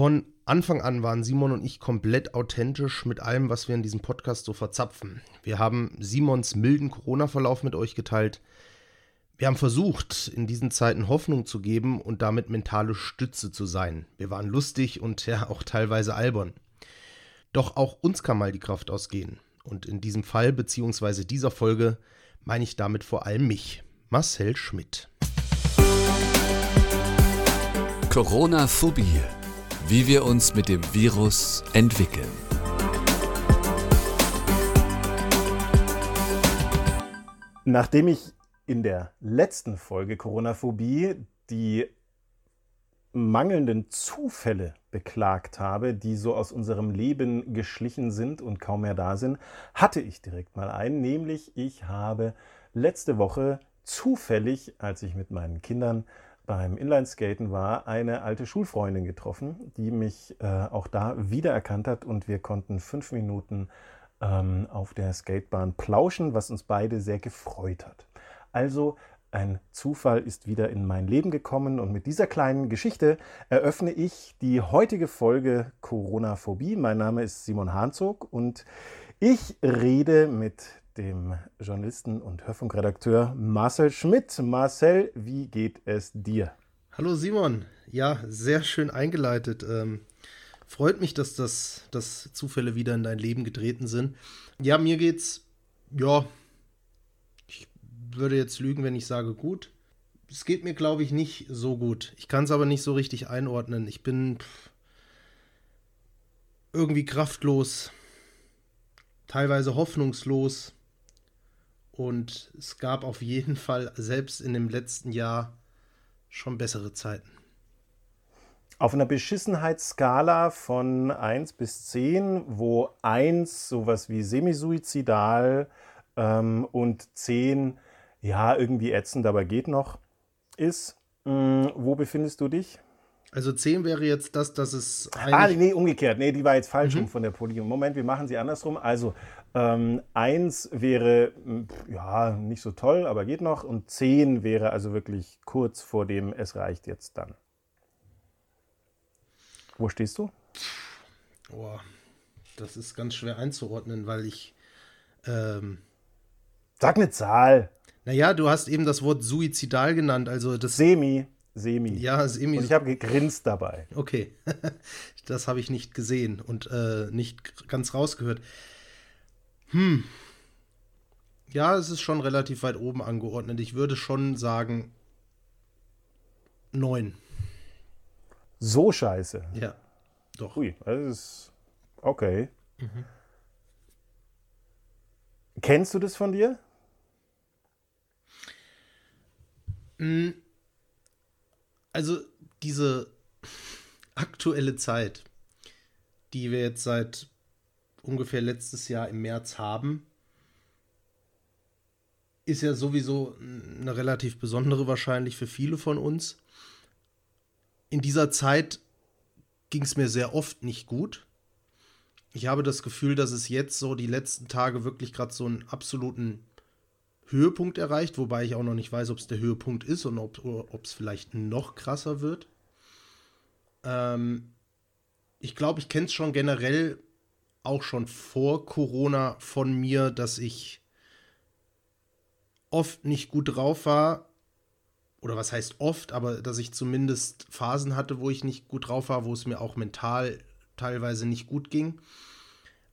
Von Anfang an waren Simon und ich komplett authentisch mit allem, was wir in diesem Podcast so verzapfen. Wir haben Simons milden Corona-Verlauf mit euch geteilt. Wir haben versucht, in diesen Zeiten Hoffnung zu geben und damit mentale Stütze zu sein. Wir waren lustig und ja auch teilweise albern. Doch auch uns kann mal die Kraft ausgehen. Und in diesem Fall bzw. dieser Folge meine ich damit vor allem mich, Marcel Schmidt. Corona-Phobie wie wir uns mit dem Virus entwickeln. Nachdem ich in der letzten Folge Corona-Phobie die mangelnden Zufälle beklagt habe, die so aus unserem Leben geschlichen sind und kaum mehr da sind, hatte ich direkt mal einen, nämlich ich habe letzte Woche zufällig, als ich mit meinen Kindern beim Inlineskaten war, eine alte Schulfreundin getroffen, die mich äh, auch da wiedererkannt hat und wir konnten fünf Minuten ähm, auf der Skatebahn plauschen, was uns beide sehr gefreut hat. Also ein Zufall ist wieder in mein Leben gekommen und mit dieser kleinen Geschichte eröffne ich die heutige Folge Corona-Phobie. Mein Name ist Simon Hanzog und ich rede mit dem Journalisten und Hörfunkredakteur Marcel Schmidt. Marcel, wie geht es dir? Hallo Simon, ja, sehr schön eingeleitet. Ähm, freut mich, dass das dass Zufälle wieder in dein Leben getreten sind. Ja, mir geht's, ja, ich würde jetzt lügen, wenn ich sage gut. Es geht mir, glaube ich, nicht so gut. Ich kann es aber nicht so richtig einordnen. Ich bin irgendwie kraftlos, teilweise hoffnungslos und es gab auf jeden Fall selbst in dem letzten Jahr schon bessere Zeiten. Auf einer Beschissenheitsskala von 1 bis 10, wo 1 sowas wie semisuizidal ähm, und 10 ja irgendwie ätzend, aber geht noch ist, mh, wo befindest du dich? Also 10 wäre jetzt das, dass es. Ah, nee, umgekehrt. Nee, die war jetzt falsch mhm. von der Podium. Moment, wir machen sie andersrum. Also ähm, eins wäre ja nicht so toll, aber geht noch. Und zehn wäre also wirklich kurz vor dem es reicht jetzt dann. Wo stehst du? Boah, das ist ganz schwer einzuordnen, weil ich. Ähm, Sag eine Zahl. Naja, du hast eben das Wort suizidal genannt, also das. Semi. Semi. Ja, Semi. Und ich habe gegrinst dabei. Okay. das habe ich nicht gesehen und äh, nicht ganz rausgehört. Hm. Ja, es ist schon relativ weit oben angeordnet. Ich würde schon sagen neun. So scheiße. Ja, doch. Ui, das ist okay. Mhm. Kennst du das von dir? Hm. Also diese aktuelle Zeit, die wir jetzt seit ungefähr letztes Jahr im März haben, ist ja sowieso eine relativ besondere wahrscheinlich für viele von uns. In dieser Zeit ging es mir sehr oft nicht gut. Ich habe das Gefühl, dass es jetzt so die letzten Tage wirklich gerade so einen absoluten Höhepunkt erreicht, wobei ich auch noch nicht weiß, ob es der Höhepunkt ist und ob es vielleicht noch krasser wird. Ähm, ich glaube, ich kenne es schon generell auch schon vor Corona von mir, dass ich oft nicht gut drauf war. Oder was heißt oft, aber dass ich zumindest Phasen hatte, wo ich nicht gut drauf war, wo es mir auch mental teilweise nicht gut ging.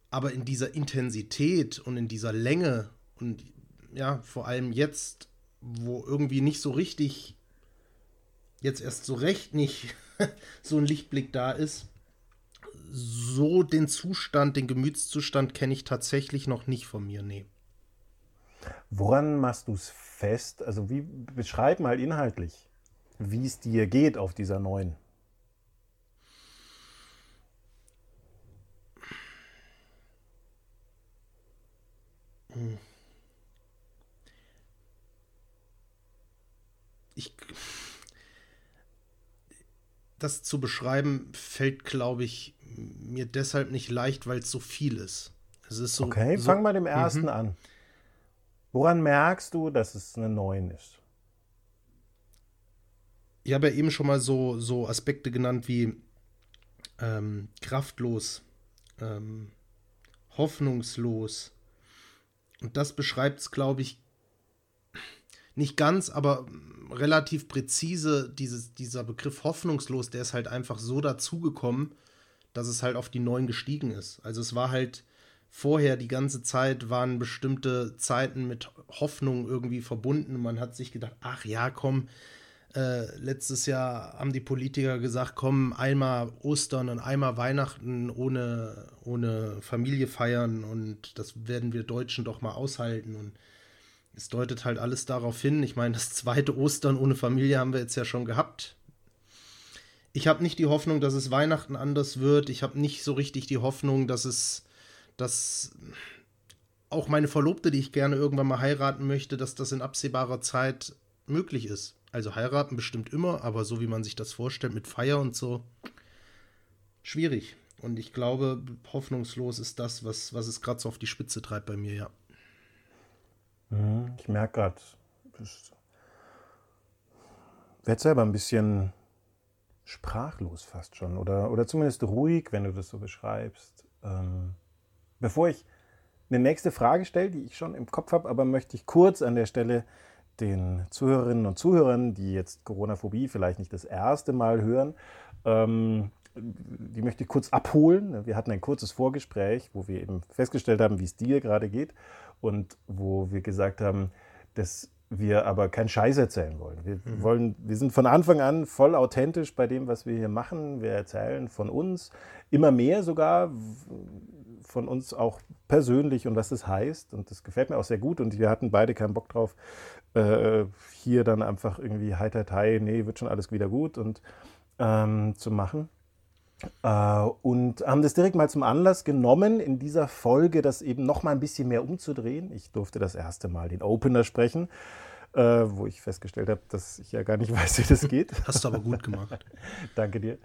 Aber in dieser Intensität und in dieser Länge und ja, vor allem jetzt, wo irgendwie nicht so richtig, jetzt erst so recht nicht so ein Lichtblick da ist, so den Zustand, den Gemütszustand kenne ich tatsächlich noch nicht von mir, nee. Woran machst du es fest? Also wie beschreib mal inhaltlich, wie es dir geht auf dieser neuen. Ich das zu beschreiben fällt, glaube ich, mir deshalb nicht leicht, weil es so viel ist. Es ist so, okay, so, fang mal dem ersten mhm. an. Woran merkst du, dass es eine 9 ist? Ich habe ja eben schon mal so, so Aspekte genannt wie ähm, kraftlos, ähm, hoffnungslos. Und das beschreibt es, glaube ich, nicht ganz, aber relativ präzise. Dieses, dieser Begriff hoffnungslos, der ist halt einfach so dazugekommen, dass es halt auf die neun gestiegen ist. Also es war halt vorher die ganze Zeit waren bestimmte Zeiten mit Hoffnung irgendwie verbunden. Man hat sich gedacht, ach ja, komm, äh, letztes Jahr haben die Politiker gesagt, komm, einmal Ostern und einmal Weihnachten ohne, ohne Familie feiern und das werden wir Deutschen doch mal aushalten. Und es deutet halt alles darauf hin. Ich meine, das zweite Ostern ohne Familie haben wir jetzt ja schon gehabt. Ich habe nicht die Hoffnung, dass es Weihnachten anders wird. Ich habe nicht so richtig die Hoffnung, dass es, dass auch meine Verlobte, die ich gerne irgendwann mal heiraten möchte, dass das in absehbarer Zeit möglich ist. Also heiraten bestimmt immer, aber so wie man sich das vorstellt mit Feier und so, schwierig. Und ich glaube, hoffnungslos ist das, was, was es gerade so auf die Spitze treibt bei mir, ja. Mhm, ich merke gerade, ich werde selber ein bisschen sprachlos fast schon oder, oder zumindest ruhig, wenn du das so beschreibst. Ähm, bevor ich eine nächste Frage stelle, die ich schon im Kopf habe, aber möchte ich kurz an der Stelle den Zuhörerinnen und Zuhörern, die jetzt Corona-Phobie vielleicht nicht das erste Mal hören, ähm, die möchte ich kurz abholen. Wir hatten ein kurzes Vorgespräch, wo wir eben festgestellt haben, wie es dir gerade geht und wo wir gesagt haben, dass wir aber keinen Scheiß erzählen wollen. Wir, mhm. wollen. wir sind von Anfang an voll authentisch bei dem, was wir hier machen. Wir erzählen von uns, immer mehr sogar von uns auch persönlich und was das heißt. Und das gefällt mir auch sehr gut. Und wir hatten beide keinen Bock drauf, äh, hier dann einfach irgendwie heiter tai, nee, wird schon alles wieder gut und ähm, zu machen. Äh, und haben das direkt mal zum Anlass genommen, in dieser Folge das eben noch mal ein bisschen mehr umzudrehen. Ich durfte das erste Mal den Opener sprechen, äh, wo ich festgestellt habe, dass ich ja gar nicht weiß, wie das geht. Hast du aber gut gemacht. Danke dir.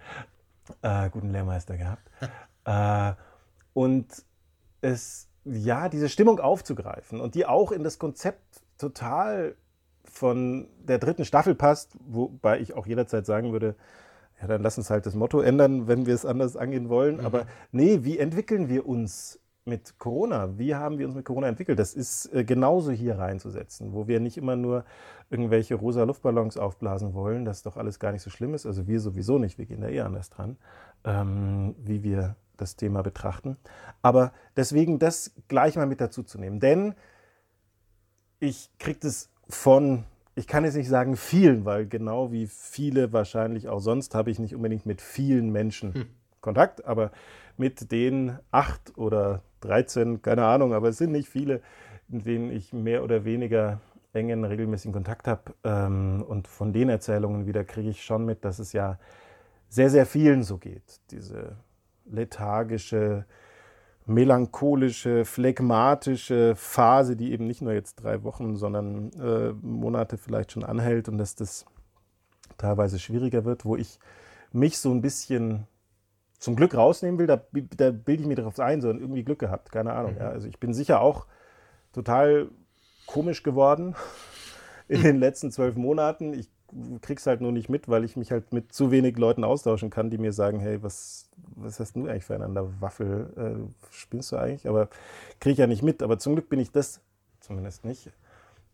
Äh, guten Lehrmeister gehabt. äh, und es, ja, diese Stimmung aufzugreifen und die auch in das Konzept total von der dritten Staffel passt, wobei ich auch jederzeit sagen würde, ja, dann lass uns halt das Motto ändern, wenn wir es anders angehen wollen. Mhm. Aber nee, wie entwickeln wir uns mit Corona? Wie haben wir uns mit Corona entwickelt? Das ist äh, genauso hier reinzusetzen, wo wir nicht immer nur irgendwelche rosa Luftballons aufblasen wollen, dass doch alles gar nicht so schlimm ist. Also wir sowieso nicht, wir gehen da eh anders dran, ähm, wie wir das Thema betrachten. Aber deswegen das gleich mal mit dazu zu nehmen. Denn ich kriege das von ich kann jetzt nicht sagen vielen, weil genau wie viele wahrscheinlich auch sonst habe ich nicht unbedingt mit vielen Menschen hm. Kontakt, aber mit den acht oder 13, keine Ahnung, aber es sind nicht viele, mit denen ich mehr oder weniger engen, regelmäßigen Kontakt habe. Ähm, und von den Erzählungen wieder kriege ich schon mit, dass es ja sehr, sehr vielen so geht. Diese lethargische, melancholische, phlegmatische Phase, die eben nicht nur jetzt drei Wochen, sondern äh, Monate vielleicht schon anhält und dass das teilweise schwieriger wird, wo ich mich so ein bisschen zum Glück rausnehmen will, da, da bilde ich mir darauf ein, so irgendwie Glück gehabt, keine Ahnung. Mhm. Ja. Also ich bin sicher auch total komisch geworden in den letzten zwölf Monaten. Ich krieg's halt nur nicht mit, weil ich mich halt mit zu wenig Leuten austauschen kann, die mir sagen, hey, was, was hast du eigentlich füreinander? Waffel, äh, spinnst du eigentlich? Aber kriege ich ja nicht mit. Aber zum Glück bin ich das zumindest nicht.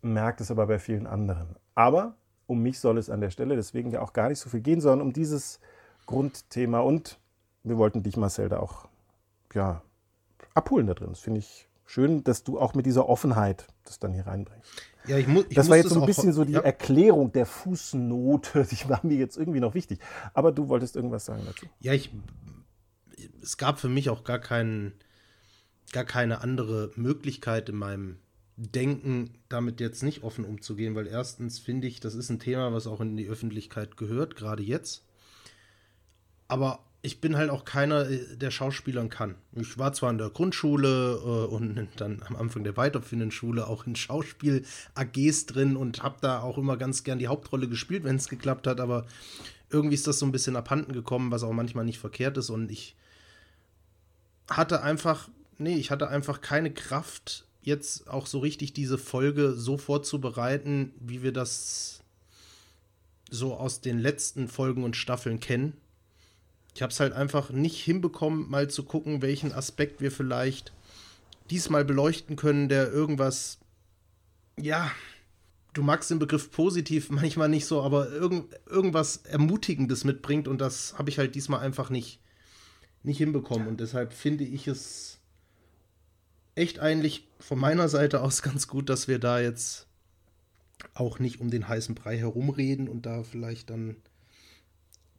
Merkt es aber bei vielen anderen. Aber um mich soll es an der Stelle deswegen ja auch gar nicht so viel gehen, sondern um dieses Grundthema. Und wir wollten dich, Marcel, da auch ja, abholen da drin. Das finde ich schön, dass du auch mit dieser Offenheit das dann hier reinbringst. Ja, ich mu ich das war jetzt so ein bisschen so die ja. Erklärung der Fußnote, die war mir jetzt irgendwie noch wichtig. Aber du wolltest irgendwas sagen dazu. Ja, ich, es gab für mich auch gar, kein, gar keine andere Möglichkeit in meinem Denken, damit jetzt nicht offen umzugehen, weil erstens finde ich, das ist ein Thema, was auch in die Öffentlichkeit gehört, gerade jetzt. Aber ich bin halt auch keiner, äh, der Schauspielern kann. Ich war zwar in der Grundschule äh, und dann am Anfang der weiterführenden Schule auch in Schauspiel-AGs drin und habe da auch immer ganz gern die Hauptrolle gespielt, wenn es geklappt hat, aber irgendwie ist das so ein bisschen abhanden gekommen, was auch manchmal nicht verkehrt ist und ich hatte einfach, nee, ich hatte einfach keine Kraft, jetzt auch so richtig diese Folge so vorzubereiten, wie wir das so aus den letzten Folgen und Staffeln kennen Ich habe es halt einfach nicht hinbekommen, mal zu gucken, welchen Aspekt wir vielleicht diesmal beleuchten können, der irgendwas, ja, du magst den Begriff positiv manchmal nicht so, aber irgend, irgendwas Ermutigendes mitbringt und das habe ich halt diesmal einfach nicht, nicht hinbekommen. Und deshalb finde ich es echt eigentlich von meiner Seite aus ganz gut, dass wir da jetzt auch nicht um den heißen Brei herumreden und da vielleicht dann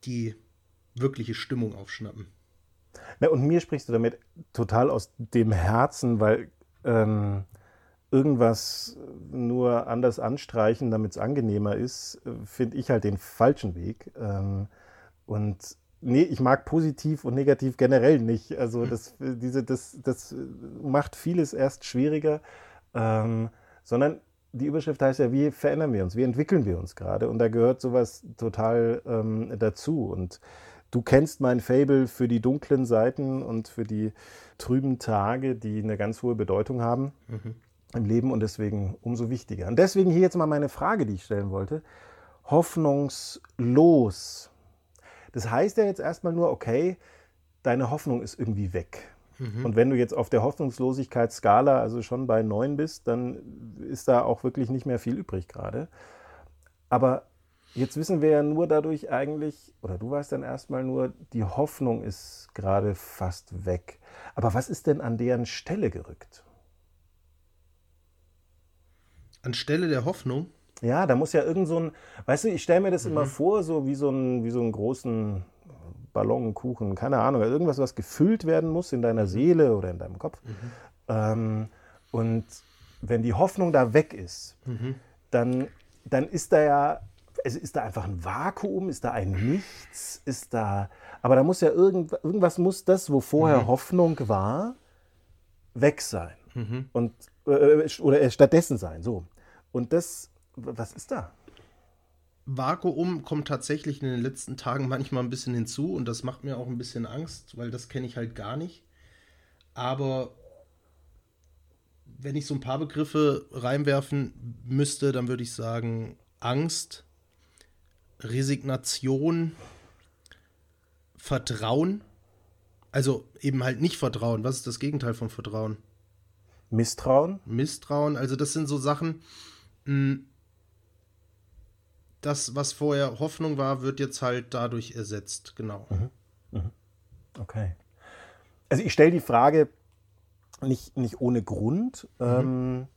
die wirkliche Stimmung aufschnappen. Na, und mir sprichst du damit total aus dem Herzen, weil ähm, irgendwas nur anders anstreichen, damit es angenehmer ist, finde ich halt den falschen Weg. Ähm, und nee, ich mag positiv und negativ generell nicht. Also hm. das, diese, das, das macht vieles erst schwieriger, ähm, sondern die Überschrift heißt ja, wie verändern wir uns, wie entwickeln wir uns gerade? Und da gehört sowas total ähm, dazu. Und du kennst mein Fable für die dunklen Seiten und für die trüben Tage, die eine ganz hohe Bedeutung haben. Mhm im Leben und deswegen umso wichtiger. Und deswegen hier jetzt mal meine Frage, die ich stellen wollte. Hoffnungslos. Das heißt ja jetzt erstmal nur, okay, deine Hoffnung ist irgendwie weg. Mhm. Und wenn du jetzt auf der Hoffnungslosigkeitsskala also schon bei 9 bist, dann ist da auch wirklich nicht mehr viel übrig gerade. Aber jetzt wissen wir ja nur dadurch eigentlich, oder du weißt dann erstmal nur, die Hoffnung ist gerade fast weg. Aber was ist denn an deren Stelle gerückt? Anstelle der Hoffnung? Ja, da muss ja irgend so ein, weißt du, ich stelle mir das mhm. immer vor, so wie so, ein, wie so einen großen Ballonkuchen, keine Ahnung, irgendwas, was gefüllt werden muss in deiner Seele oder in deinem Kopf. Mhm. Ähm, und wenn die Hoffnung da weg ist, mhm. dann, dann ist da ja, also ist da einfach ein Vakuum, ist da ein Nichts, ist da, aber da muss ja irgend, irgendwas muss das, wo vorher mhm. Hoffnung war, weg sein. Mhm. Und äh, oder stattdessen sein. So. Und das, was ist da? Vakuum kommt tatsächlich in den letzten Tagen manchmal ein bisschen hinzu und das macht mir auch ein bisschen Angst, weil das kenne ich halt gar nicht. Aber wenn ich so ein paar Begriffe reinwerfen müsste, dann würde ich sagen Angst, Resignation, Vertrauen. Also eben halt nicht Vertrauen. Was ist das Gegenteil von Vertrauen? Misstrauen? Misstrauen, also das sind so Sachen, hm, das, was vorher Hoffnung war, wird jetzt halt dadurch ersetzt, genau. Mhm. Mhm. Okay. Also ich stelle die Frage nicht, nicht ohne Grund, mhm. ähm,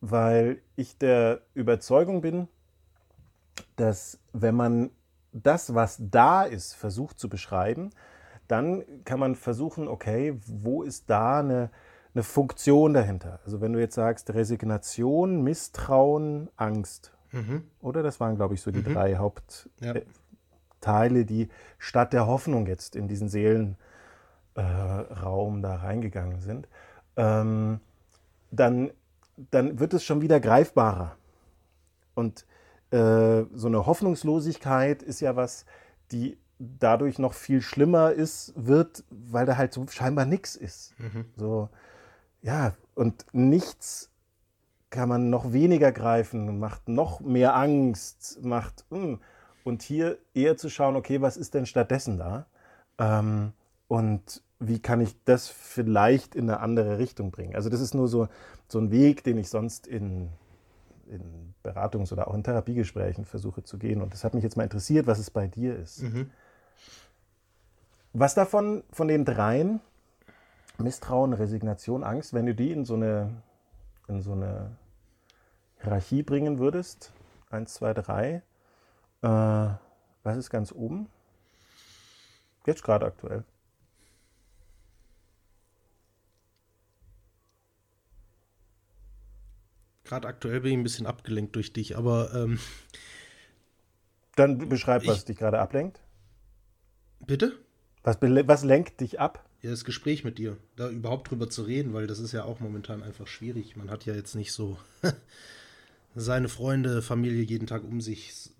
weil ich der Überzeugung bin, dass wenn man das, was da ist, versucht zu beschreiben, dann kann man versuchen, okay, wo ist da eine, eine Funktion dahinter. Also wenn du jetzt sagst Resignation, Misstrauen, Angst, mhm. oder? Das waren, glaube ich, so die mhm. drei Hauptteile, ja. die statt der Hoffnung jetzt in diesen Seelenraum äh, da reingegangen sind. Ähm, dann, dann wird es schon wieder greifbarer. Und äh, so eine Hoffnungslosigkeit ist ja was, die dadurch noch viel schlimmer ist, wird, weil da halt so scheinbar nichts ist. Mhm. So, ja, und nichts kann man noch weniger greifen, macht noch mehr Angst, macht. Hm. Und hier eher zu schauen, okay, was ist denn stattdessen da? Ähm, und wie kann ich das vielleicht in eine andere Richtung bringen? Also, das ist nur so, so ein Weg, den ich sonst in, in Beratungs- oder auch in Therapiegesprächen versuche zu gehen. Und das hat mich jetzt mal interessiert, was es bei dir ist. Mhm. Was davon, von den dreien, Misstrauen, Resignation, Angst, wenn du die in so eine, in so eine Hierarchie bringen würdest, eins, zwei, drei, äh, was ist ganz oben? Jetzt gerade aktuell. Gerade aktuell bin ich ein bisschen abgelenkt durch dich, aber. Ähm, Dann beschreib, was ich, dich gerade ablenkt. Bitte? Was, was lenkt dich ab? ja, das Gespräch mit dir, da überhaupt drüber zu reden, weil das ist ja auch momentan einfach schwierig. Man hat ja jetzt nicht so seine Freunde, Familie jeden Tag um sich,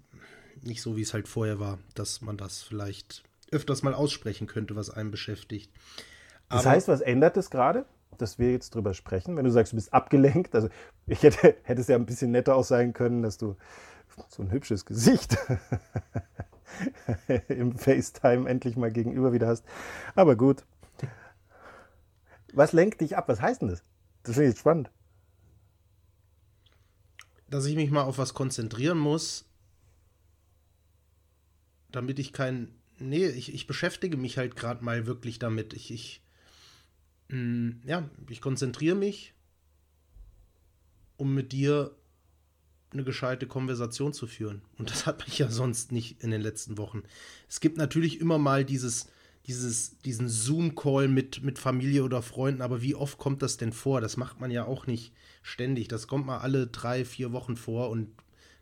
nicht so wie es halt vorher war, dass man das vielleicht öfters mal aussprechen könnte, was einen beschäftigt. Aber das heißt, was ändert es gerade, dass wir jetzt drüber sprechen? Wenn du sagst, du bist abgelenkt, also ich hätte, hätte es ja ein bisschen netter auch sein können, dass du so ein hübsches Gesicht im FaceTime endlich mal gegenüber wieder hast. Aber gut. Was lenkt dich ab? Was heißt denn das? Das finde ich jetzt spannend. Dass ich mich mal auf was konzentrieren muss, damit ich kein. Nee, ich, ich beschäftige mich halt gerade mal wirklich damit. Ich, ich. Mh, mm, ja, ich konzentriere mich, um mit dir eine gescheite Konversation zu führen. Und das hat mich ja sonst nicht in den letzten Wochen. Es gibt natürlich immer mal dieses, dieses, diesen Zoom-Call mit, mit Familie oder Freunden, aber wie oft kommt das denn vor? Das macht man ja auch nicht ständig. Das kommt mal alle drei, vier Wochen vor und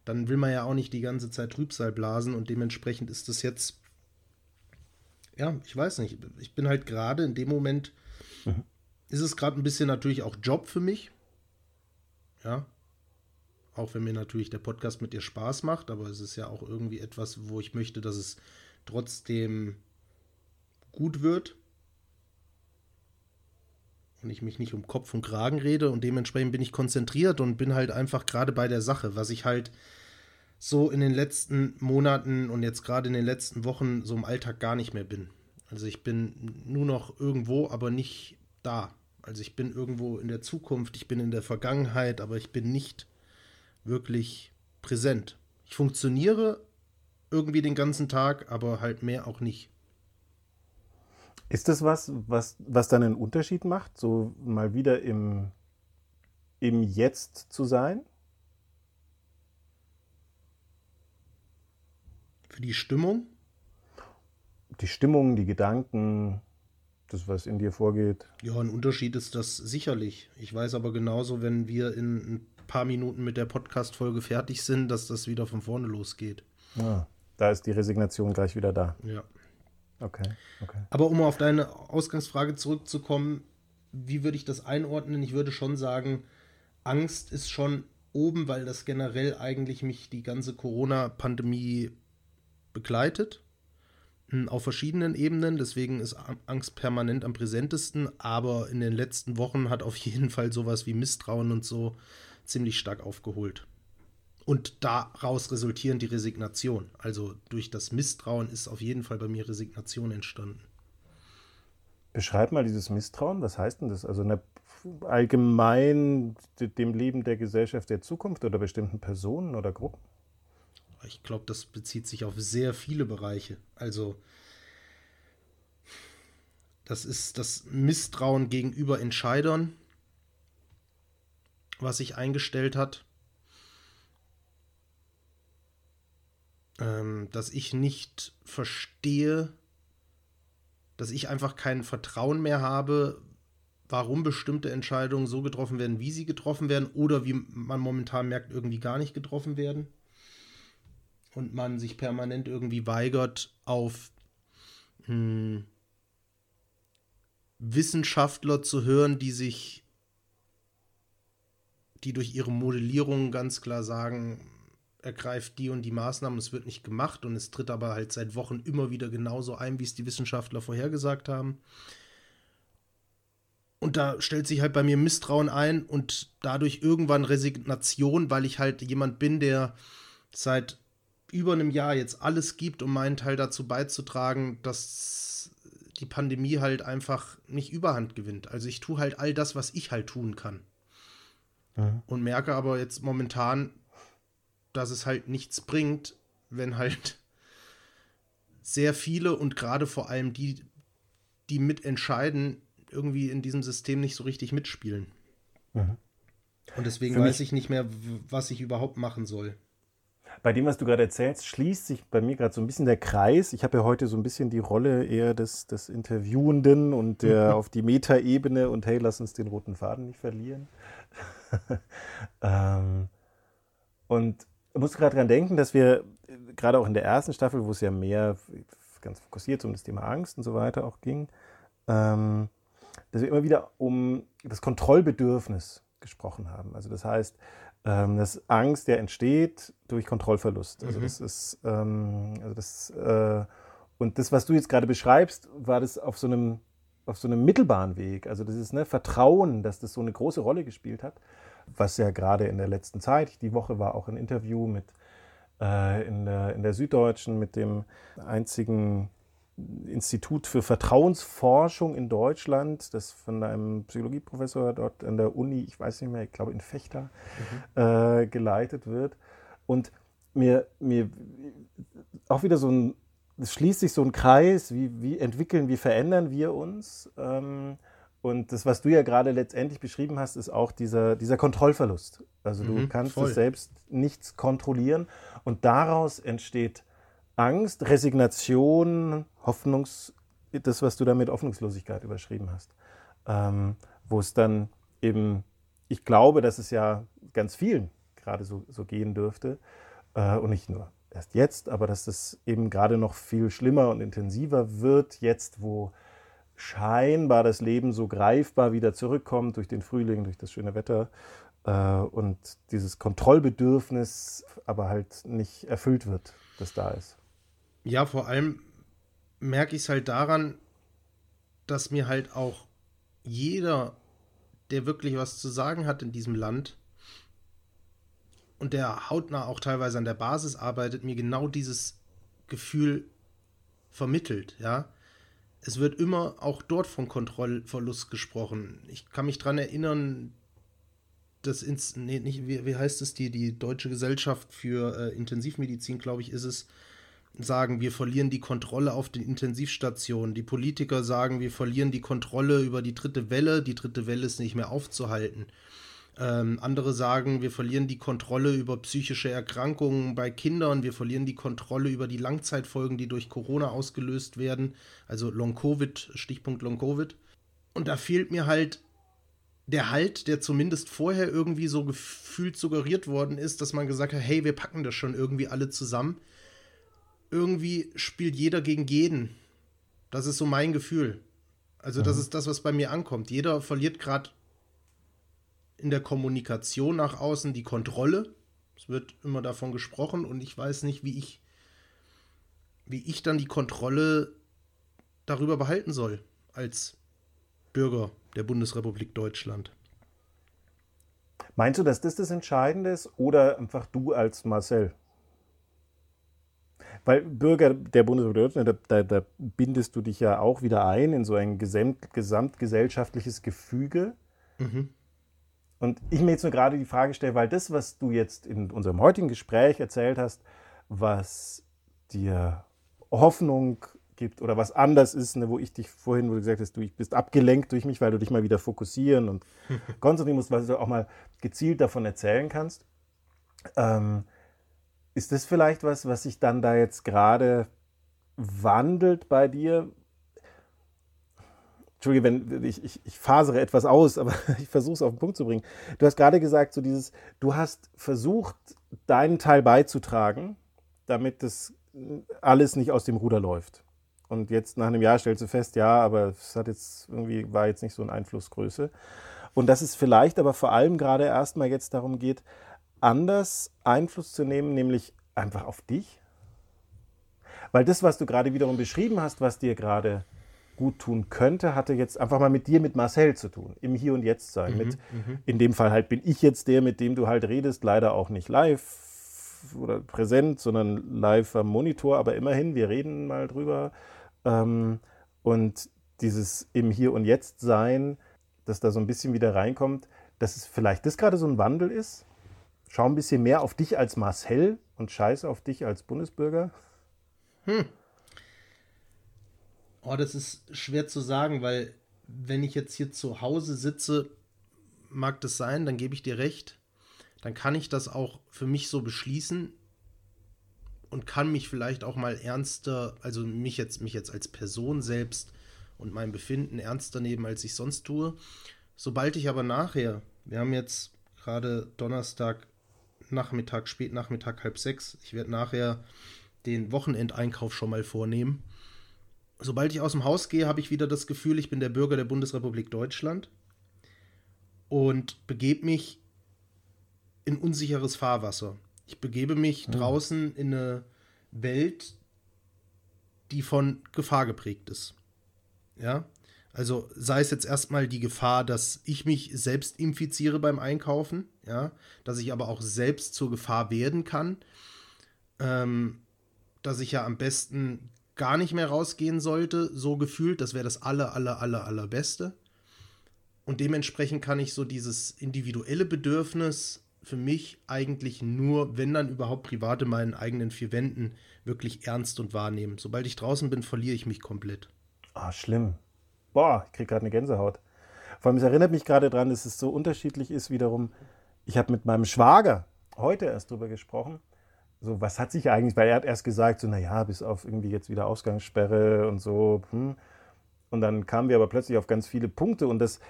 dann will man ja auch nicht die ganze Zeit Trübsal blasen und dementsprechend ist das jetzt, ja, ich weiß nicht, ich bin halt gerade in dem Moment, mhm. ist es gerade ein bisschen natürlich auch Job für mich. Ja, auch wenn mir natürlich der Podcast mit dir Spaß macht, aber es ist ja auch irgendwie etwas, wo ich möchte, dass es trotzdem gut wird und ich mich nicht um Kopf und Kragen rede und dementsprechend bin ich konzentriert und bin halt einfach gerade bei der Sache, was ich halt so in den letzten Monaten und jetzt gerade in den letzten Wochen so im Alltag gar nicht mehr bin. Also ich bin nur noch irgendwo, aber nicht da. Also ich bin irgendwo in der Zukunft, ich bin in der Vergangenheit, aber ich bin nicht wirklich präsent. Ich funktioniere irgendwie den ganzen Tag, aber halt mehr auch nicht. Ist das was, was, was dann einen Unterschied macht, so mal wieder im, im Jetzt zu sein? Für die Stimmung? Die Stimmung, die Gedanken, das, was in dir vorgeht. Ja, ein Unterschied ist das sicherlich. Ich weiß aber genauso, wenn wir in ein paar Minuten mit der Podcast-Folge fertig sind, dass das wieder von vorne losgeht. Ah, da ist die Resignation gleich wieder da. Ja. Okay, okay. Aber um auf deine Ausgangsfrage zurückzukommen, wie würde ich das einordnen? Ich würde schon sagen, Angst ist schon oben, weil das generell eigentlich mich die ganze Corona-Pandemie begleitet. Hm, auf verschiedenen Ebenen, deswegen ist Angst permanent am präsentesten, aber in den letzten Wochen hat auf jeden Fall sowas wie Misstrauen und so ziemlich stark aufgeholt. Und daraus resultierend die Resignation. Also durch das Misstrauen ist auf jeden Fall bei mir Resignation entstanden. Beschreib mal dieses Misstrauen. Was heißt denn das? Also eine allgemein dem Leben der Gesellschaft der Zukunft oder bestimmten Personen oder Gruppen? Ich glaube, das bezieht sich auf sehr viele Bereiche. Also das ist das Misstrauen gegenüber Entscheidern, was sich eingestellt hat. Ähm, dass ich nicht verstehe, dass ich einfach kein Vertrauen mehr habe, warum bestimmte Entscheidungen so getroffen werden, wie sie getroffen werden, oder wie man momentan merkt, irgendwie gar nicht getroffen werden. Und man sich permanent irgendwie weigert, auf hm, Wissenschaftler zu hören, die sich die durch ihre Modellierung ganz klar sagen, ergreift die und die Maßnahmen, es wird nicht gemacht und es tritt aber halt seit Wochen immer wieder genauso ein, wie es die Wissenschaftler vorhergesagt haben. Und da stellt sich halt bei mir Misstrauen ein und dadurch irgendwann Resignation, weil ich halt jemand bin, der seit über einem Jahr jetzt alles gibt, um meinen Teil dazu beizutragen, dass die Pandemie halt einfach nicht überhand gewinnt. Also ich tue halt all das, was ich halt tun kann. Mhm. Und merke aber jetzt momentan, dass es halt nichts bringt, wenn halt sehr viele und gerade vor allem die, die mitentscheiden, irgendwie in diesem System nicht so richtig mitspielen. Mhm. Und deswegen weiß ich nicht mehr, was ich überhaupt machen soll. Bei dem, was du gerade erzählst, schließt sich bei mir gerade so ein bisschen der Kreis. Ich habe ja heute so ein bisschen die Rolle eher des, des Interviewenden und der auf die Metaebene und hey, lass uns den roten Faden nicht verlieren. ähm, und ich muss gerade daran denken, dass wir gerade auch in der ersten Staffel, wo es ja mehr ganz fokussiert um das Thema Angst und so weiter auch ging, ähm, dass wir immer wieder um das Kontrollbedürfnis gesprochen haben. Also das heißt, ähm, dass Angst ja entsteht durch Kontrollverlust. Also mhm. das ist, ähm, also das, äh, und das, was du jetzt gerade beschreibst, war das auf so einem auf so einem mittelbaren Weg. Also das ist ne, Vertrauen, dass das so eine große Rolle gespielt hat, was ja gerade in der letzten Zeit, die Woche war auch ein Interview mit äh, in, der, in der Süddeutschen mit dem einzigen Institut für Vertrauensforschung in Deutschland, das von einem Psychologieprofessor dort an der Uni, ich weiß nicht mehr, ich glaube in Fechter, mhm. äh, geleitet wird. Und mir, mir auch wieder so ein, es schließt sich so ein Kreis, wie, wie entwickeln, wie verändern wir uns. Ähm, und das, was du ja gerade letztendlich beschrieben hast, ist auch dieser, dieser Kontrollverlust. Also du mhm, kannst es selbst nichts kontrollieren und daraus entsteht Angst, Resignation, Hoffnungs, das, was du da mit Hoffnungslosigkeit überschrieben hast. Ähm, wo es dann eben, ich glaube, dass es ja ganz vielen gerade so, so gehen dürfte äh, und nicht nur erst jetzt, aber dass es eben gerade noch viel schlimmer und intensiver wird, jetzt wo scheinbar das Leben so greifbar wieder zurückkommt durch den Frühling, durch das schöne Wetter äh, und dieses Kontrollbedürfnis aber halt nicht erfüllt wird, das da ist. Ja, vor allem merke ich es halt daran, dass mir halt auch jeder, der wirklich was zu sagen hat in diesem Land und der hautnah auch teilweise an der Basis arbeitet, mir genau dieses Gefühl vermittelt, ja. Es wird immer auch dort von Kontrollverlust gesprochen. Ich kann mich daran erinnern, das ins, nee, nicht, wie, wie heißt es, die, die Deutsche Gesellschaft für äh, Intensivmedizin, glaube ich, ist es, sagen, wir verlieren die Kontrolle auf den Intensivstationen. Die Politiker sagen, wir verlieren die Kontrolle über die dritte Welle. Die dritte Welle ist nicht mehr aufzuhalten. Ähm, andere sagen, wir verlieren die Kontrolle über psychische Erkrankungen bei Kindern. Wir verlieren die Kontrolle über die Langzeitfolgen, die durch Corona ausgelöst werden. Also Long-Covid, Stichpunkt Long-Covid. Und da fehlt mir halt der Halt, der zumindest vorher irgendwie so gefühlt suggeriert worden ist, dass man gesagt hat, hey, wir packen das schon irgendwie alle zusammen irgendwie spielt jeder gegen jeden. Das ist so mein Gefühl. Also, mhm. das ist das, was bei mir ankommt. Jeder verliert gerade in der Kommunikation nach außen die Kontrolle. Es wird immer davon gesprochen und ich weiß nicht, wie ich, wie ich dann die Kontrolle darüber behalten soll als Bürger der Bundesrepublik Deutschland. Meinst du, dass das das Entscheidende ist oder einfach du als Marcel? Weil Bürger der Bundesrepublik, da, da, da, bindest du dich ja auch wieder ein in so ein gesamt, gesamtgesellschaftliches Gefüge. Mhm. Und ich mir jetzt nur gerade die Frage stelle, weil das, was du jetzt in unserem heutigen Gespräch erzählt hast, was dir Hoffnung gibt oder was anders ist, ne, wo ich dich vorhin, wo du gesagt hast, du bist abgelenkt durch mich, weil du dich mal wieder fokussieren und konzentrieren musst, was du auch mal gezielt davon erzählen kannst. Ähm, ist das vielleicht was, was sich dann da jetzt gerade wandelt bei dir? Entschuldige, wenn ich, ich, ich fasere etwas aus, aber ich versuche es auf den Punkt zu bringen. Du hast gerade gesagt, so dieses, du hast versucht, deinen Teil beizutragen, damit das alles nicht aus dem Ruder läuft. Und jetzt nach einem Jahr stellst du fest, ja, aber es hat jetzt irgendwie, war jetzt nicht so eine Einflussgröße. Und dass es vielleicht aber vor allem gerade erstmal jetzt darum geht, anders Einfluss zu nehmen, nämlich einfach auf dich? Weil das, was du gerade wiederum beschrieben hast, was dir gerade gut tun könnte, hatte jetzt einfach mal mit dir, mit Marcel zu tun, im Hier und Jetzt sein. Mhm, mit, mhm. In dem Fall halt bin ich jetzt der, mit dem du halt redest, leider auch nicht live oder präsent, sondern live am Monitor, aber immerhin, wir reden mal drüber. Ähm, und dieses im Hier und Jetzt sein, dass da so ein bisschen wieder reinkommt, dass es vielleicht das gerade so ein Wandel ist, Schau ein bisschen mehr auf dich als Marcel und scheiß auf dich als Bundesbürger? Hm. Oh, das ist schwer zu sagen, weil wenn ich jetzt hier zu Hause sitze, mag das sein, dann gebe ich dir recht. Dann kann ich das auch für mich so beschließen und kann mich vielleicht auch mal ernster, also mich jetzt, mich jetzt als Person selbst und mein Befinden ernster nehmen, als ich sonst tue. Sobald ich aber nachher, wir haben jetzt gerade Donnerstag Nachmittag, Spätnachmittag, halb sechs. Ich werde nachher den Wochenendeinkauf schon mal vornehmen. Sobald ich aus dem Haus gehe, habe ich wieder das Gefühl, ich bin der Bürger der Bundesrepublik Deutschland und begebe mich in unsicheres Fahrwasser. Ich begebe mich mhm. draußen in eine Welt, die von Gefahr geprägt ist. Ja, also sei es jetzt erstmal die Gefahr, dass ich mich selbst infiziere beim Einkaufen, ja, dass ich aber auch selbst zur Gefahr werden kann. ähm, dass ich ja am besten gar nicht mehr rausgehen sollte, so gefühlt, das wäre das aller, aller, aller, allerbeste. Und dementsprechend kann ich so dieses individuelle Bedürfnis für mich eigentlich nur, wenn dann überhaupt privat in meinen eigenen vier Wänden, wirklich ernst und wahrnehmen. Sobald ich draußen bin, verliere ich mich komplett. Ah, schlimm. Boah, ich kriege gerade eine Gänsehaut. Vor allem, es erinnert mich gerade daran, dass es so unterschiedlich ist wiederum. Ich habe mit meinem Schwager heute erst drüber gesprochen. So, was hat sich eigentlich, weil er hat erst gesagt, so, naja, bis auf irgendwie jetzt wieder Ausgangssperre und so. Hm. Und dann kamen wir aber plötzlich auf ganz viele Punkte und das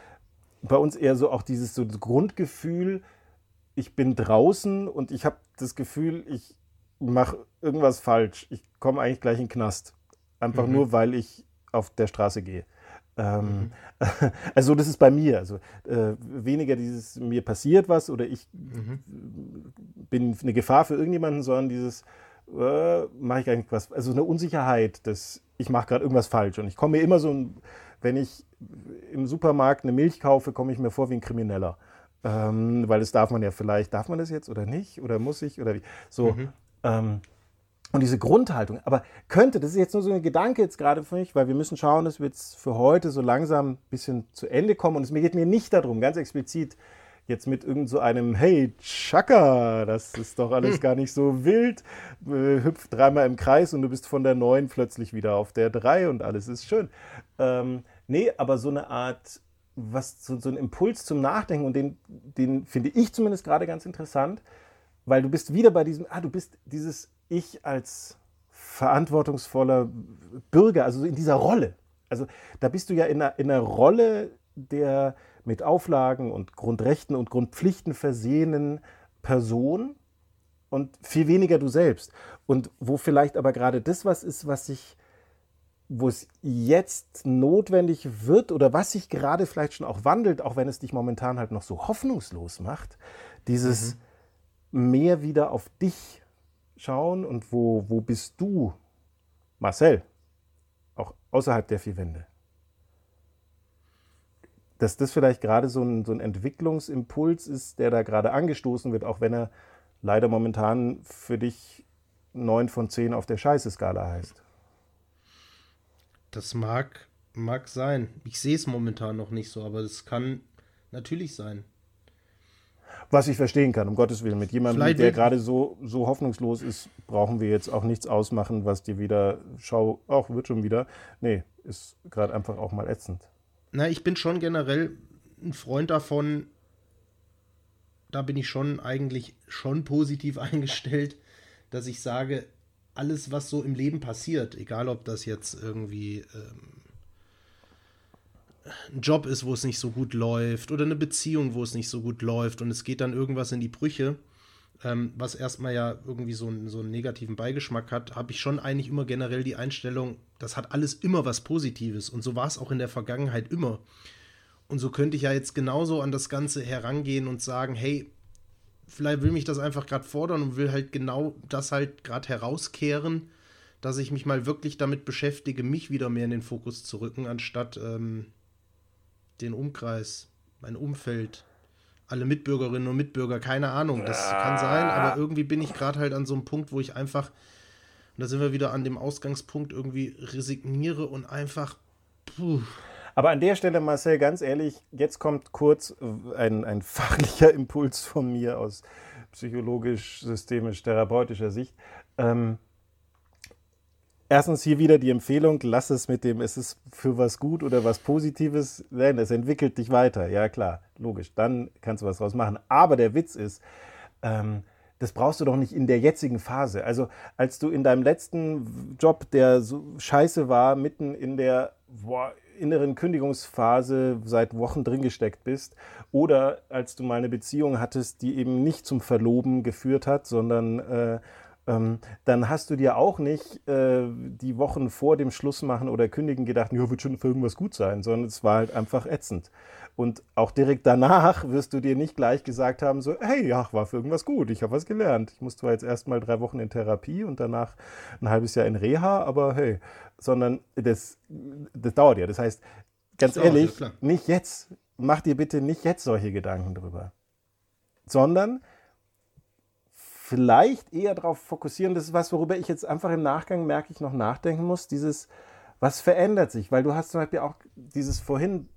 bei uns eher so auch dieses so Grundgefühl, ich bin draußen und ich habe das Gefühl, ich mache irgendwas falsch. Ich komme eigentlich gleich in den Knast. Einfach mhm. nur, weil ich auf der Straße gehe. Ähm, mhm. Also das ist bei mir. Also äh, weniger dieses mir passiert was oder ich mhm. bin eine Gefahr für irgendjemanden, sondern dieses äh, mache ich eigentlich was. Also eine Unsicherheit, dass ich mache gerade irgendwas falsch und ich komme mir immer so, wenn ich im Supermarkt eine Milch kaufe, komme ich mir vor wie ein Krimineller. Ähm, weil das darf man ja vielleicht, darf man das jetzt oder nicht? Oder muss ich? Oder wie? So. Mhm. Ähm, und diese Grundhaltung. Aber könnte, das ist jetzt nur so ein Gedanke jetzt gerade für mich, weil wir müssen schauen, dass wir jetzt für heute so langsam ein bisschen zu Ende kommen. Und es geht mir nicht darum, ganz explizit jetzt mit irgend so einem Hey, Chaka, das ist doch alles hm. gar nicht so wild, äh, hüpft dreimal im Kreis und du bist von der 9 plötzlich wieder auf der 3 und alles ist schön. Ähm, nee, aber so eine Art, was so, so ein Impuls zum Nachdenken und den, den finde ich zumindest gerade ganz interessant, weil du bist wieder bei diesem, ah, du bist dieses Ich als verantwortungsvoller Bürger, also in dieser Rolle. Also da bist du ja in einer, in einer Rolle der mit Auflagen und Grundrechten und Grundpflichten versehenen Person und viel weniger du selbst. Und wo vielleicht aber gerade das was ist, was sich, wo es jetzt notwendig wird oder was sich gerade vielleicht schon auch wandelt, auch wenn es dich momentan halt noch so hoffnungslos macht, dieses, mhm mehr wieder auf dich schauen und wo, wo bist du, Marcel, auch außerhalb der vier Wände. Dass das vielleicht gerade so ein, so ein Entwicklungsimpuls ist, der da gerade angestoßen wird, auch wenn er leider momentan für dich neun von zehn auf der Scheiße-Skala heißt. Das mag, mag sein. Ich sehe es momentan noch nicht so, aber es kann natürlich sein. Was ich verstehen kann, um Gottes Willen. Mit jemandem, Vielleicht der gerade so, so hoffnungslos ist, brauchen wir jetzt auch nichts ausmachen, was dir wieder, schau, auch wird schon wieder. Nee, ist gerade einfach auch mal ätzend. Na, ich bin schon generell ein Freund davon, da bin ich schon eigentlich schon positiv eingestellt, dass ich sage, alles, was so im Leben passiert, egal ob das jetzt irgendwie ähm, ein Job ist, wo es nicht so gut läuft oder eine Beziehung, wo es nicht so gut läuft und es geht dann irgendwas in die Brüche, ähm, was erstmal ja irgendwie so, einen, so einen negativen Beigeschmack hat, habe ich schon eigentlich immer generell die Einstellung, das hat alles immer was Positives und so war es auch in der Vergangenheit immer. Und so könnte ich ja jetzt genauso an das Ganze herangehen und sagen, hey, vielleicht will mich das einfach gerade fordern und will halt genau das halt gerade herauskehren, dass ich mich mal wirklich damit beschäftige, mich wieder mehr in den Fokus zu rücken, anstatt ähm, den Umkreis, mein Umfeld, alle Mitbürgerinnen und Mitbürger, keine Ahnung, das ah. kann sein, aber irgendwie bin ich gerade halt an so einem Punkt, wo ich einfach, und da sind wir wieder an dem Ausgangspunkt, irgendwie resigniere und einfach, puh. Aber an der Stelle, Marcel, ganz ehrlich, jetzt kommt kurz ein, ein fachlicher Impuls von mir aus psychologisch, systemisch, therapeutischer Sicht. Ähm, erstens hier wieder die Empfehlung, lass es mit dem, es ist für was gut oder was Positives, nein, es entwickelt dich weiter. Ja, klar, logisch, dann kannst du was draus machen. Aber der Witz ist, ähm, das brauchst du doch nicht in der jetzigen Phase. Also, als du in deinem letzten Job, der so scheiße war, mitten in der boah, inneren Kündigungsphase seit Wochen drin gesteckt bist, oder als du mal eine Beziehung hattest, die eben nicht zum Verloben geführt hat, sondern äh, ähm, dann hast du dir auch nicht äh, die Wochen vor dem Schlussmachen oder Kündigen gedacht, ja, wird schon für irgendwas gut sein, sondern es war halt einfach ätzend. Und auch direkt danach wirst du dir nicht gleich gesagt haben, so, hey, ja, war für irgendwas gut, ich habe was gelernt. Ich muss zwar jetzt erstmal drei Wochen in Therapie und danach ein halbes Jahr in Reha, aber hey, sondern das, das dauert ja. Das heißt, ganz das ehrlich, nicht jetzt, mach dir bitte nicht jetzt solche Gedanken drüber, sondern vielleicht eher darauf fokussieren. Das ist was, worüber ich jetzt einfach im Nachgang merke, ich noch nachdenken muss. Dieses, was verändert sich? Weil du hast zum Beispiel auch dieses vorhin,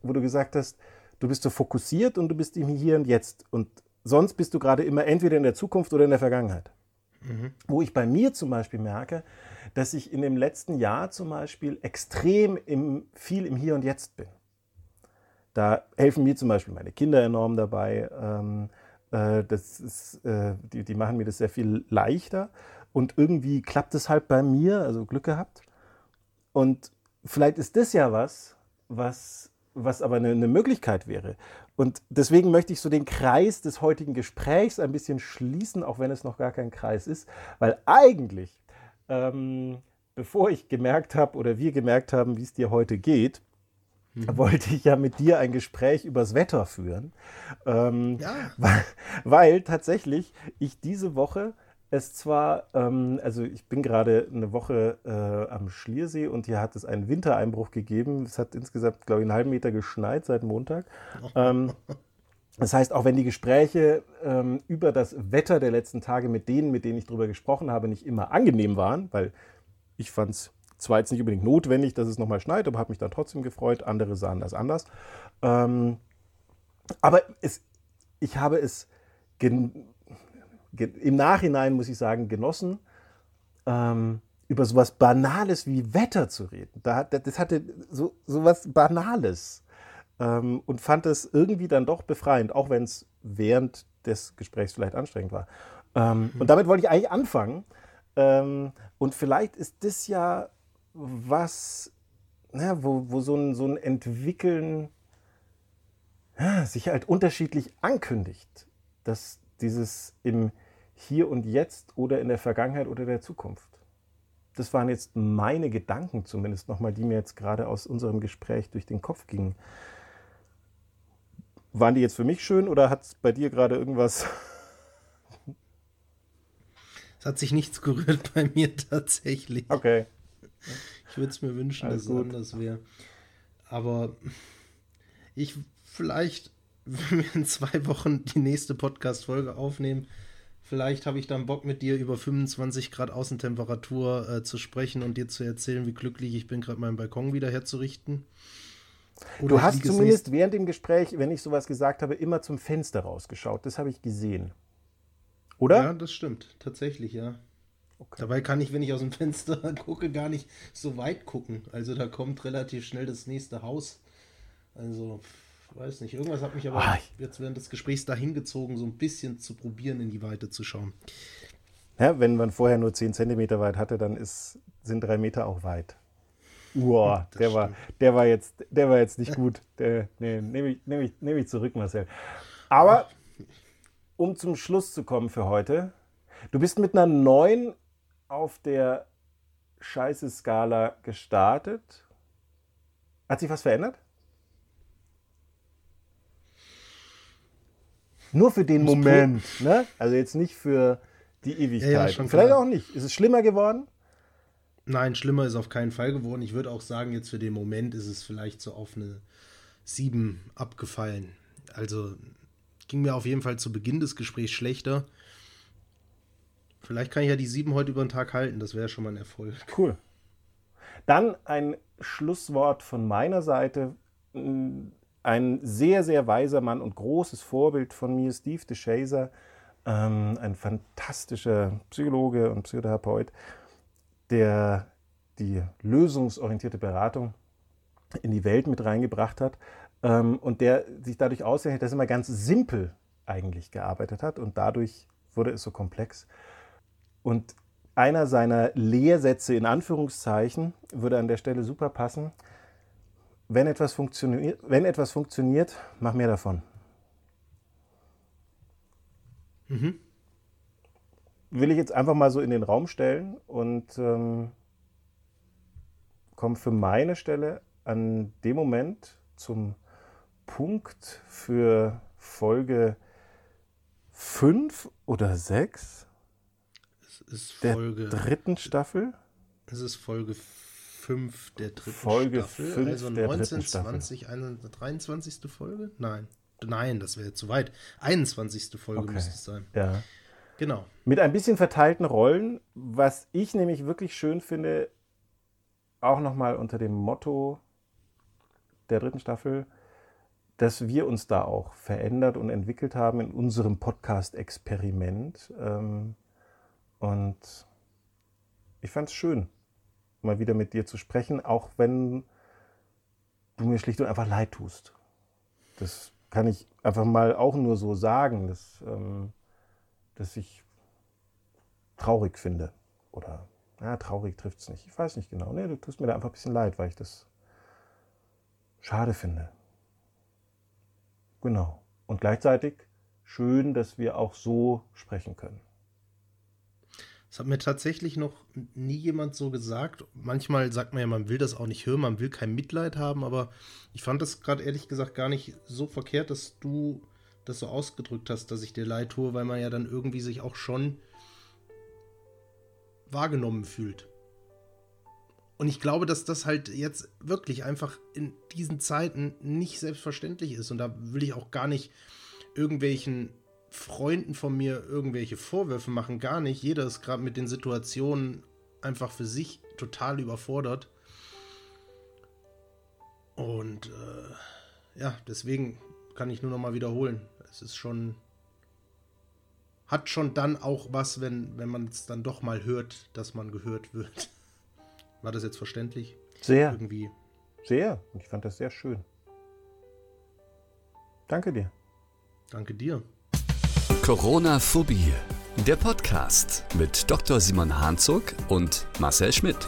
wo du gesagt hast, du bist so fokussiert und du bist im Hier und Jetzt. Und sonst bist du gerade immer entweder in der Zukunft oder in der Vergangenheit. Mhm. Wo ich bei mir zum Beispiel merke, dass ich in dem letzten Jahr zum Beispiel extrem im, viel im Hier und Jetzt bin. Da helfen mir zum Beispiel meine Kinder enorm dabei. Ähm, äh, das ist, äh, die, die machen mir das sehr viel leichter. Und irgendwie klappt es halt bei mir, also Glück gehabt. Und vielleicht ist das ja was, was, was aber eine, eine Möglichkeit wäre. Und deswegen möchte ich so den Kreis des heutigen Gesprächs ein bisschen schließen, auch wenn es noch gar kein Kreis ist, weil eigentlich, ähm, bevor ich gemerkt habe oder wir gemerkt haben, wie es dir heute geht, mhm. wollte ich ja mit dir ein Gespräch übers Wetter führen. Ähm, ja. weil, weil, tatsächlich ich diese Woche es zwar, ähm, also ich bin gerade eine Woche äh, am Schliersee und hier hat es einen Wintereinbruch gegeben. Es hat insgesamt, glaube ich, einen halben Meter geschneit seit Montag. Ähm, das heißt, auch wenn die Gespräche ähm, über das Wetter der letzten Tage mit denen, mit denen ich darüber gesprochen habe, nicht immer angenehm waren, weil ich fand es zwar jetzt nicht unbedingt notwendig, dass es nochmal schneit, aber habe mich dann trotzdem gefreut. Andere sahen das anders. Ähm, aber es, ich habe es im Nachhinein, muss ich sagen, genossen, ähm, über sowas Banales wie Wetter zu reden. Da, das hatte so, so was Banales ähm, und fand es irgendwie dann doch befreiend, auch wenn es während des Gesprächs vielleicht anstrengend war. Ähm, mhm. Und damit wollte ich eigentlich anfangen. Ähm, und vielleicht ist das ja was, na, wo, wo so, ein, so ein Entwickeln sich halt unterschiedlich ankündigt. Dass dieses im Hier und Jetzt oder in der Vergangenheit oder der Zukunft. Das waren jetzt meine Gedanken zumindest nochmal, die mir jetzt gerade aus unserem Gespräch durch den Kopf gingen. Waren die jetzt für mich schön oder hat es bei dir gerade irgendwas? Es hat sich nichts gerührt bei mir tatsächlich. Okay. Ich würde es mir wünschen, Alles dass es anders wäre. Aber ich vielleicht, wenn wir in zwei Wochen die nächste Podcast-Folge aufnehmen, vielleicht habe ich dann Bock mit dir über 25 Grad Außentemperatur äh, zu sprechen und dir zu erzählen, wie glücklich ich bin, gerade meinen Balkon wieder herzurichten. Oder du hast zumindest während dem Gespräch, wenn ich sowas gesagt habe, immer zum Fenster rausgeschaut. Das habe ich gesehen. Oder? Ja, das stimmt. Tatsächlich, ja. Okay. Dabei kann ich, wenn ich aus dem Fenster gucke, gar nicht so weit gucken. Also da kommt relativ schnell das nächste Haus. Also, weiß nicht. Irgendwas hat mich aber ah, jetzt während des Gesprächs dahin gezogen, so ein bisschen zu probieren, in die Weite zu schauen. Ja, wenn man vorher nur 10 Zentimeter weit hatte, dann ist, sind drei Meter auch weit. Uah, der war, der, war jetzt, der war jetzt nicht gut. Der, nee, nehme ich, nehm ich, nehm ich zurück, Marcel. Aber um zum Schluss zu kommen für heute, du bist mit einer neuen auf der Scheiße-Skala gestartet. Hat sich was verändert? Nur für den Moment, ne? Also jetzt nicht für die Ewigkeit. Ja, ja, Vielleicht klar. auch nicht. Ist es schlimmer geworden? Nein, schlimmer ist auf keinen Fall geworden. Ich würde auch sagen, jetzt für den Moment ist es vielleicht so auf eine 7 abgefallen. Also ging mir auf jeden Fall zu Beginn des Gesprächs schlechter. Vielleicht kann ich ja die sieben heute über den Tag halten. Das wäre schon mal ein Erfolg. Cool. Dann ein Schlusswort von meiner Seite. Ein sehr, sehr weiser Mann und großes Vorbild von mir, Steve DeShazer, ähm, ein fantastischer Psychologe und Psychotherapeut, der die lösungsorientierte Beratung in die Welt mit reingebracht hat ähm, und der sich dadurch auszeichnet, dass er immer ganz simpel eigentlich gearbeitet hat und dadurch wurde es so komplex. Und einer seiner Lehrsätze in Anführungszeichen würde an der Stelle super passen. Wenn etwas funktioniert, wenn etwas funktioniert mach mehr davon. Mhm. Will ich jetzt einfach mal so in den Raum stellen und ähm, komme für meine Stelle an dem Moment zum Punkt für Folge 5 oder 6 ist Folge. Der dritten Staffel? Es ist Folge 5 der dritten Folge Staffel. Folge 5 also der 19, dritten 20, 21, 23. Folge? Nein. Nein, das wäre zu weit. 21. Folge okay. müsste es sein. Ja. Genau. Mit ein bisschen verteilten Rollen, was ich nämlich wirklich schön finde, auch nochmal unter dem Motto der dritten Staffel, dass wir uns da auch verändert und entwickelt haben in unserem Podcast-Experiment. Ähm, und ich fand es schön, mal wieder mit dir zu sprechen, auch wenn du mir schlicht und einfach leid tust. Das kann ich einfach mal auch nur so sagen, dass, ähm, dass ich traurig finde. Oder, ja, traurig trifft es nicht. Ich weiß nicht genau. Nee, du tust mir da einfach ein bisschen leid, weil ich das schade finde. Genau. Und gleichzeitig schön, dass wir auch so sprechen können. Das hat mir tatsächlich noch nie jemand so gesagt. Manchmal sagt man ja, man will das auch nicht hören, man will kein Mitleid haben, aber ich fand das gerade ehrlich gesagt gar nicht so verkehrt, dass du das so ausgedrückt hast, dass ich dir leid tue, weil man ja dann irgendwie sich auch schon wahrgenommen fühlt. Und ich glaube, dass das halt jetzt wirklich einfach in diesen Zeiten nicht selbstverständlich ist. Und da will ich auch gar nicht irgendwelchen Freunden von mir irgendwelche Vorwürfe machen, gar nicht. Jeder ist gerade mit den Situationen einfach für sich total überfordert. Und äh, ja, deswegen kann ich nur noch mal wiederholen. Es ist schon. Hat schon dann auch was, wenn, wenn man es dann doch mal hört, dass man gehört wird. War das jetzt verständlich? Sehr. Irgendwie. Sehr. Ich fand das sehr schön. Danke dir. Danke dir. Corona-Phobie, der Podcast mit Dr. Simon Hanzog und Marcel Schmidt.